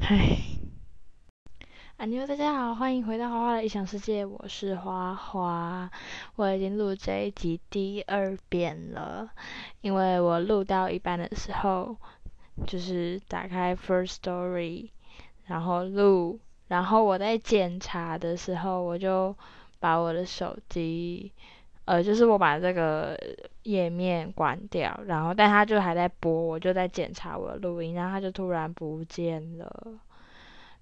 嗨，阿妞，大家好，欢迎回到花花的异想世界，我是花花。我已经录这一集第二遍了，因为我录到一半的时候，就是打开 First Story，然后录，然后我在检查的时候，我就把我的手机，呃，就是我把这个页面关掉，然后但它就还在播，我就在检查我的录音，然后它就突然不见了。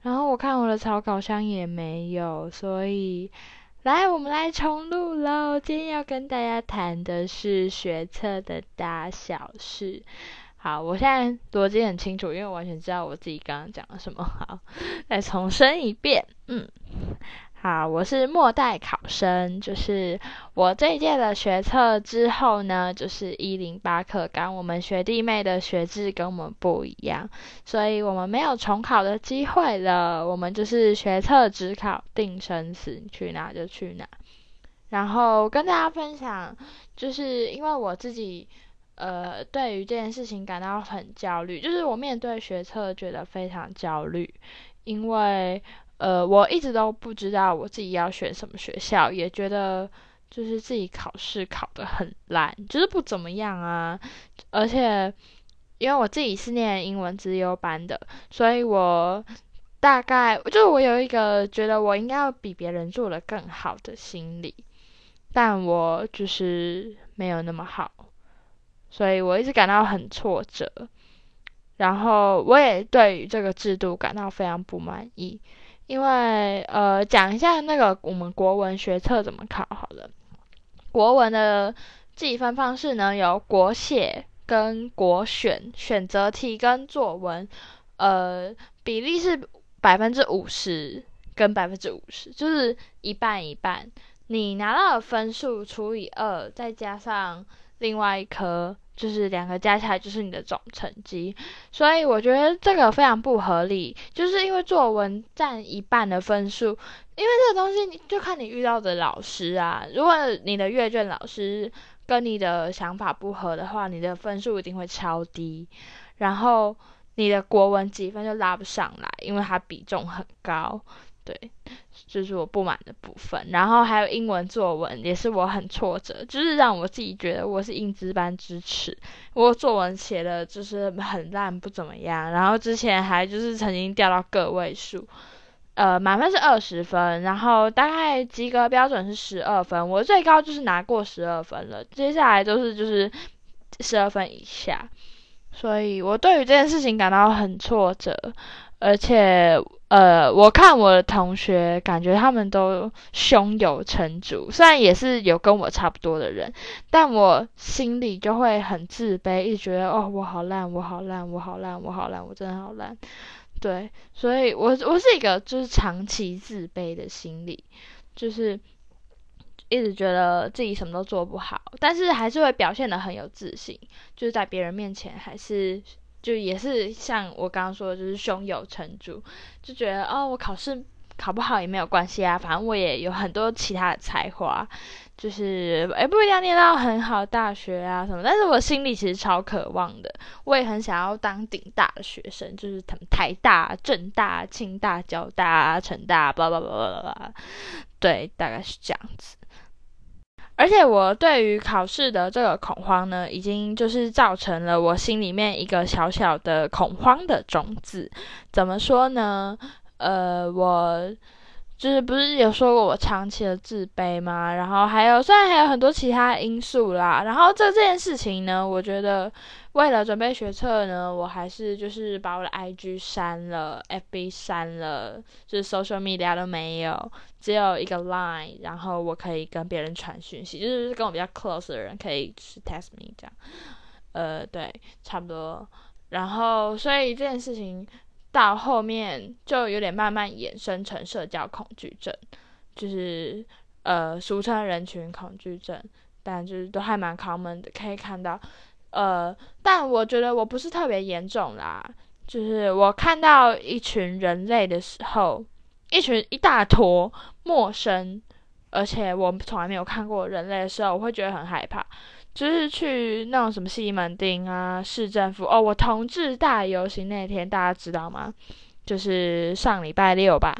然后我看我的草稿箱也没有，所以来，我们来重录喽。今天要跟大家谈的是学测的大小事。好，我现在逻辑很清楚，因为我完全知道我自己刚刚讲了什么。好，再重申一遍，嗯。好，我是末代考生，就是我这一届的学测之后呢，就是一零八课纲，我们学弟妹的学制跟我们不一样，所以我们没有重考的机会了，我们就是学测只考定生死，去哪就去哪。然后跟大家分享，就是因为我自己，呃，对于这件事情感到很焦虑，就是我面对学测觉得非常焦虑，因为。呃，我一直都不知道我自己要选什么学校，也觉得就是自己考试考得很烂，就是不怎么样啊。而且因为我自己是念英文资优班的，所以我大概就是我有一个觉得我应该要比别人做的更好的心理，但我就是没有那么好，所以我一直感到很挫折。然后我也对于这个制度感到非常不满意。因为呃，讲一下那个我们国文学测怎么考好了。国文的计分方式呢，有国写跟国选，选择题跟作文，呃，比例是百分之五十跟百分之五十，就是一半一半。你拿到的分数除以二，再加上另外一科。就是两个加起来就是你的总成绩，所以我觉得这个非常不合理。就是因为作文占一半的分数，因为这个东西你就看你遇到的老师啊。如果你的阅卷老师跟你的想法不合的话，你的分数一定会超低，然后你的国文几分就拉不上来，因为它比重很高。对，就是我不满的部分，然后还有英文作文也是我很挫折，就是让我自己觉得我是英资班支持，我作文写的就是很烂不怎么样，然后之前还就是曾经掉到个位数，呃，满分是二十分，然后大概及格标准是十二分，我最高就是拿过十二分了，接下来都是就是十二分以下，所以我对于这件事情感到很挫折，而且。呃，我看我的同学，感觉他们都胸有成竹，虽然也是有跟我差不多的人，但我心里就会很自卑，一直觉得哦，我好烂，我好烂，我好烂，我好烂，我真的好烂。对，所以我我是一个就是长期自卑的心理，就是一直觉得自己什么都做不好，但是还是会表现的很有自信，就是在别人面前还是。就也是像我刚刚说的，就是胸有成竹，就觉得哦，我考试考不好也没有关系啊，反正我也有很多其他的才华，就是诶不一定要念到很好大学啊什么，但是我心里其实超渴望的，我也很想要当顶大的学生，就是他们台大、政大、清大、交大、成大，巴拉巴拉巴拉，对，大概是这样子。而且我对于考试的这个恐慌呢，已经就是造成了我心里面一个小小的恐慌的种子。怎么说呢？呃，我就是不是有说过我长期的自卑吗？然后还有，虽然还有很多其他因素啦。然后这这件事情呢，我觉得。为了准备学测呢，我还是就是把我的 IG 删了，FB 删了，就是 social media 都没有，只有一个 Line，然后我可以跟别人传讯息，就是跟我比较 close 的人可以去 test me 这样，呃，对，差不多。然后，所以这件事情到后面就有点慢慢衍生成社交恐惧症，就是呃，俗称人群恐惧症，但就是都还蛮 common 的，可以看到。呃，但我觉得我不是特别严重啦，就是我看到一群人类的时候，一群一大坨陌生，而且我从来没有看过人类的时候，我会觉得很害怕。就是去那种什么西门町啊、市政府哦，我同志大游行那天，大家知道吗？就是上礼拜六吧，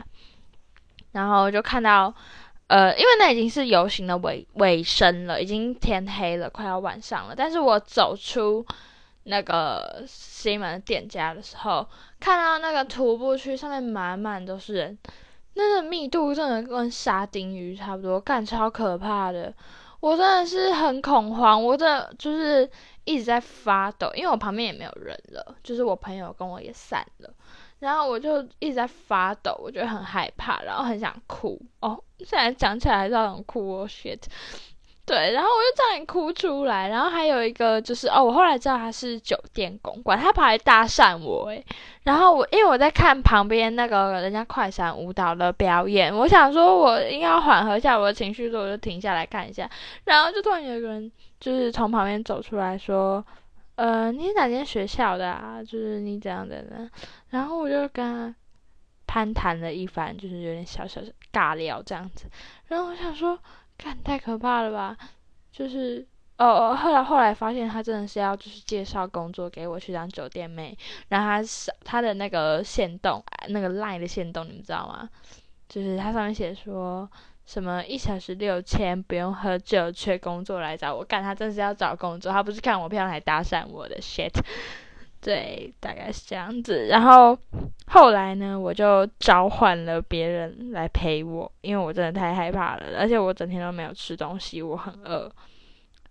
然后就看到，呃，因为那已经是游行的尾尾声了，已经天黑了，快要晚上了。但是我走出那个西门店家的时候，看到那个徒步区上面满满都是人，那个密度真的跟沙丁鱼差不多，干超可怕的。我真的是很恐慌，我真的就是一直在发抖，因为我旁边也没有人了，就是我朋友跟我也散了。然后我就一直在发抖，我觉得很害怕，然后很想哭哦。虽然讲起来还是很哭哦，shit。对，然后我就差点哭出来。然后还有一个就是哦，我后来知道他是酒店公关，他跑来搭讪我诶。然后我因为我在看旁边那个人家快闪舞蹈的表演，我想说我应该要缓和一下我的情绪，所以我就停下来看一下。然后就突然有一个人就是从旁边走出来说。呃，你是哪间学校的啊？就是你怎样的呢？然后我就跟他攀谈了一番，就是有点小小尬聊这样子。然后我想说，看太可怕了吧？就是哦哦，后来后来发现他真的是要就是介绍工作给我去当酒店妹。然后他他的那个线动，那个 line 的线动，你们知道吗？就是他上面写说。什么一小时六千，不用喝酒，缺工作来找我干？他真是要找工作，他不是看我漂亮来搭讪我的 shit。对，大概是这样子。然后后来呢，我就召唤了别人来陪我，因为我真的太害怕了，而且我整天都没有吃东西，我很饿。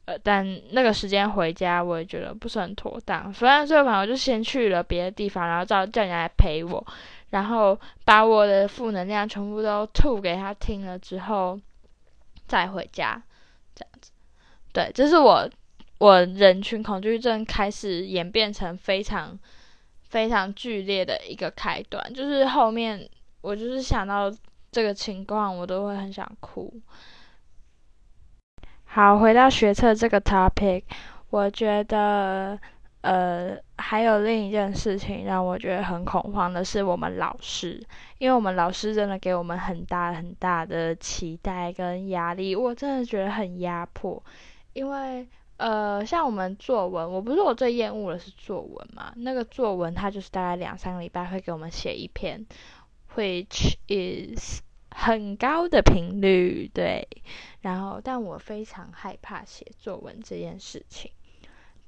呃，但那个时间回家，我也觉得不是很妥当。反正最后反正我就先去了别的地方，然后叫叫人来陪我。然后把我的负能量全部都吐给他听了之后，再回家，这样子。对，这是我我人群恐惧症开始演变成非常非常剧烈的一个开端。就是后面我就是想到这个情况，我都会很想哭。好，回到学测这个 topic，我觉得。呃，还有另一件事情让我觉得很恐慌的是，我们老师，因为我们老师真的给我们很大很大的期待跟压力，我真的觉得很压迫。因为呃，像我们作文，我不是我最厌恶的是作文嘛，那个作文它就是大概两三个礼拜会给我们写一篇，which is 很高的频率，对。然后，但我非常害怕写作文这件事情。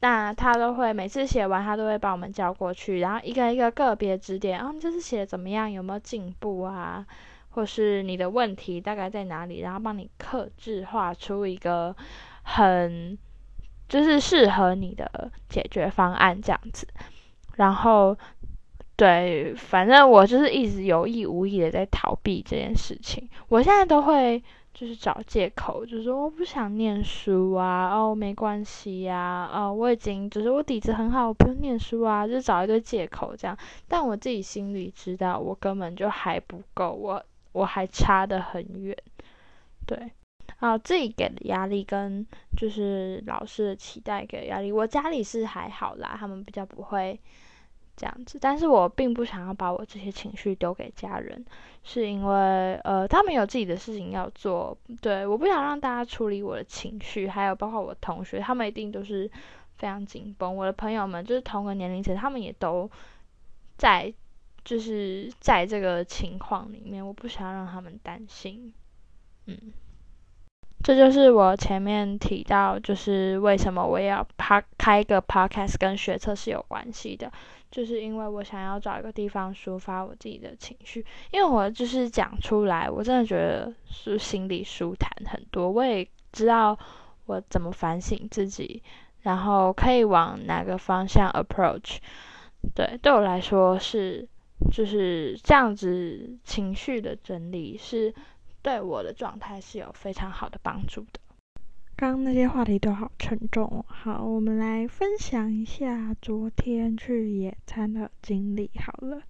那他都会每次写完，他都会把我们叫过去，然后一个一个个别指点，啊，你这次写的怎么样？有没有进步啊？或是你的问题大概在哪里？然后帮你克制化出一个很就是适合你的解决方案这样子。然后，对，反正我就是一直有意无意的在逃避这件事情。我现在都会。就是找借口，就是说我不想念书啊，哦，没关系呀，哦，我已经就是我底子很好，我不用念书啊，就找一堆借口这样。但我自己心里知道，我根本就还不够，我我还差得很远。对，啊，自己给的压力跟就是老师的期待给的压力，我家里是还好啦，他们比较不会。这样子，但是我并不想要把我这些情绪丢给家人，是因为呃，他们有自己的事情要做，对，我不想让大家处理我的情绪，还有包括我同学，他们一定都是非常紧绷。我的朋友们就是同个年龄层，他们也都在，就是在这个情况里面，我不想让他们担心，嗯。这就是我前面提到，就是为什么我要拍开一个 podcast 跟学测是有关系的，就是因为我想要找一个地方抒发我自己的情绪，因为我就是讲出来，我真的觉得是心里舒坦很多，我也知道我怎么反省自己，然后可以往哪个方向 approach，对，对我来说是就是这样子情绪的整理是。对我的状态是有非常好的帮助的。刚刚那些话题都好沉重哦。好，我们来分享一下昨天去野餐的经历。好了，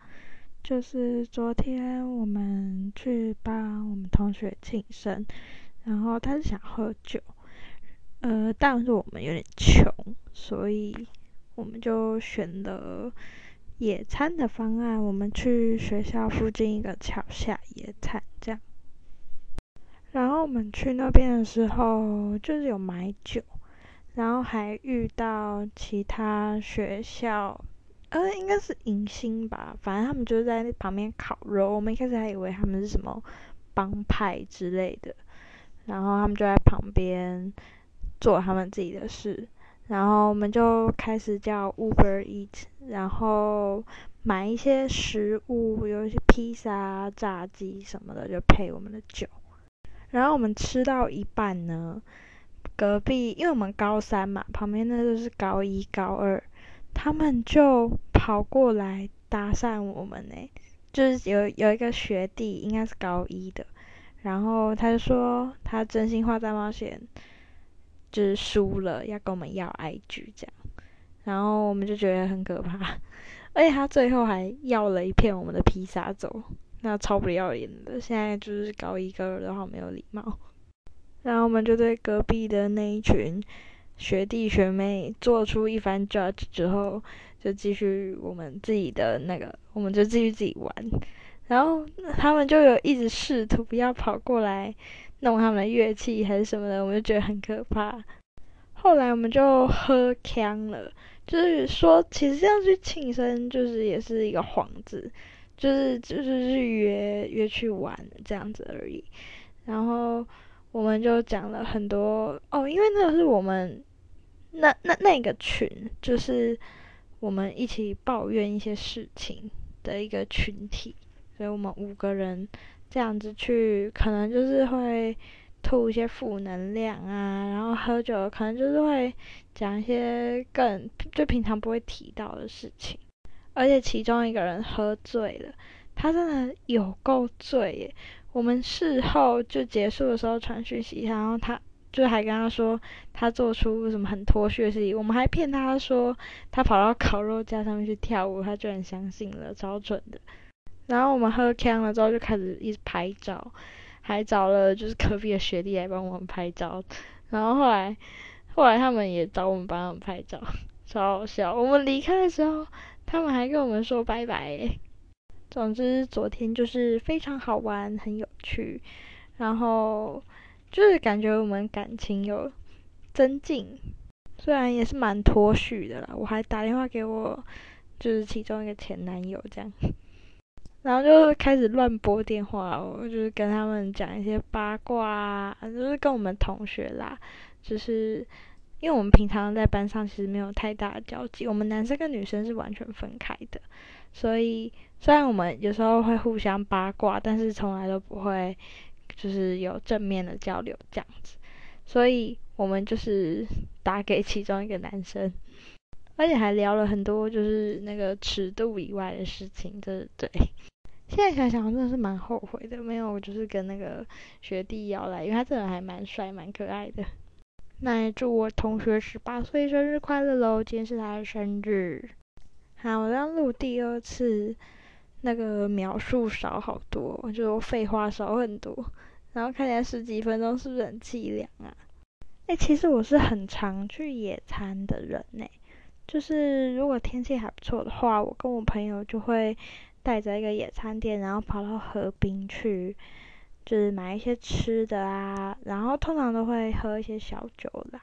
就是昨天我们去帮我们同学庆生，然后他是想喝酒，呃，但是我们有点穷，所以我们就选了野餐的方案。我们去学校附近一个桥下野餐，这样。然后我们去那边的时候，就是有买酒，然后还遇到其他学校呃，应该是迎新吧，反正他们就在那旁边烤肉。我们一开始还以为他们是什么帮派之类的，然后他们就在旁边做他们自己的事，然后我们就开始叫 Uber Eat，然后买一些食物，有一些披萨、炸鸡什么的，就配我们的酒。然后我们吃到一半呢，隔壁因为我们高三嘛，旁边那都是高一、高二，他们就跑过来搭讪我们呢。就是有有一个学弟，应该是高一的，然后他就说他真心话大冒险就是输了，要跟我们要 IG 这样，然后我们就觉得很可怕，而且他最后还要了一片我们的披萨走。那超不要脸的，现在就是高一高二的话没有礼貌，然后我们就对隔壁的那一群学弟学妹做出一番 judge 之后，就继续我们自己的那个，我们就继续自己玩，然后他们就有一直试图不要跑过来弄他们的乐器还是什么的，我们就觉得很可怕。后来我们就喝呛了，就是说其实要去庆生，就是也是一个幌子。就是就是是约约去玩这样子而已，然后我们就讲了很多哦，因为那个是我们那那那个群，就是我们一起抱怨一些事情的一个群体，所以我们五个人这样子去，可能就是会吐一些负能量啊，然后喝酒可能就是会讲一些更就平常不会提到的事情。而且其中一个人喝醉了，他真的有够醉耶！我们事后就结束的时候传讯息，然后他就还跟他说他做出什么很脱序的事情，我们还骗他说他跑到烤肉架上面去跳舞，他居然相信了，超蠢的。然后我们喝呛了之后就开始一直拍照，还找了就是隔壁的学弟来帮我们拍照，然后后来后来他们也找我们帮他们拍照，超好笑。我们离开的时候。他们还跟我们说拜拜。总之，昨天就是非常好玩，很有趣，然后就是感觉我们感情有增进，虽然也是蛮脱序的啦。我还打电话给我就是其中一个前男友这样，然后就开始乱拨电话，我就是跟他们讲一些八卦啊，就是跟我们同学啦，就是。因为我们平常在班上其实没有太大的交集，我们男生跟女生是完全分开的，所以虽然我们有时候会互相八卦，但是从来都不会就是有正面的交流这样子，所以我们就是打给其中一个男生，而且还聊了很多就是那个尺度以外的事情，这对。现在想想真的是蛮后悔的，没有就是跟那个学弟要来，因为他真的还蛮帅蛮可爱的。那也祝我同学十八岁生日快乐喽！今天是他的生日。好，我刚录第二次，那个描述少好多我，就废话少很多，然后看起来十几分钟是不是很凄凉啊？哎，其实我是很常去野餐的人呢，就是如果天气还不错的话，我跟我朋友就会带着一个野餐垫，然后跑到河滨去。就是买一些吃的啊，然后通常都会喝一些小酒啦，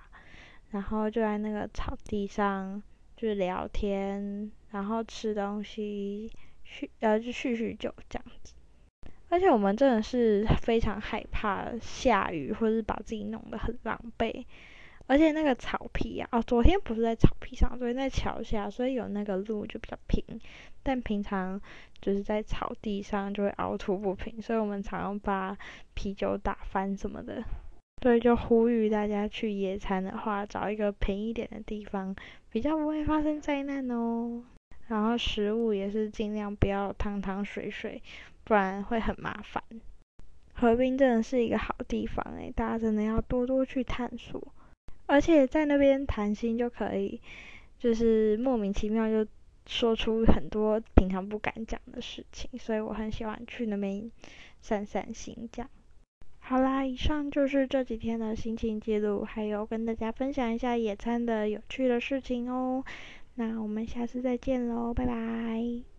然后就在那个草地上就是聊天，然后吃东西，叙呃就叙叙旧这样子。而且我们真的是非常害怕下雨，或是把自己弄得很狼狈。而且那个草皮啊，哦，昨天不是在草皮上，昨天在桥下，所以有那个路就比较平。但平常就是在草地上就会凹凸不平，所以我们常常把啤酒打翻什么的。所以就呼吁大家去野餐的话，找一个平一点的地方，比较不会发生灾难哦。然后食物也是尽量不要汤汤水水，不然会很麻烦。河滨真的是一个好地方诶，大家真的要多多去探索。而且在那边谈心就可以，就是莫名其妙就说出很多平常不敢讲的事情，所以我很喜欢去那边散散心。这样，好啦，以上就是这几天的心情记录，还有跟大家分享一下野餐的有趣的事情哦。那我们下次再见喽，拜拜。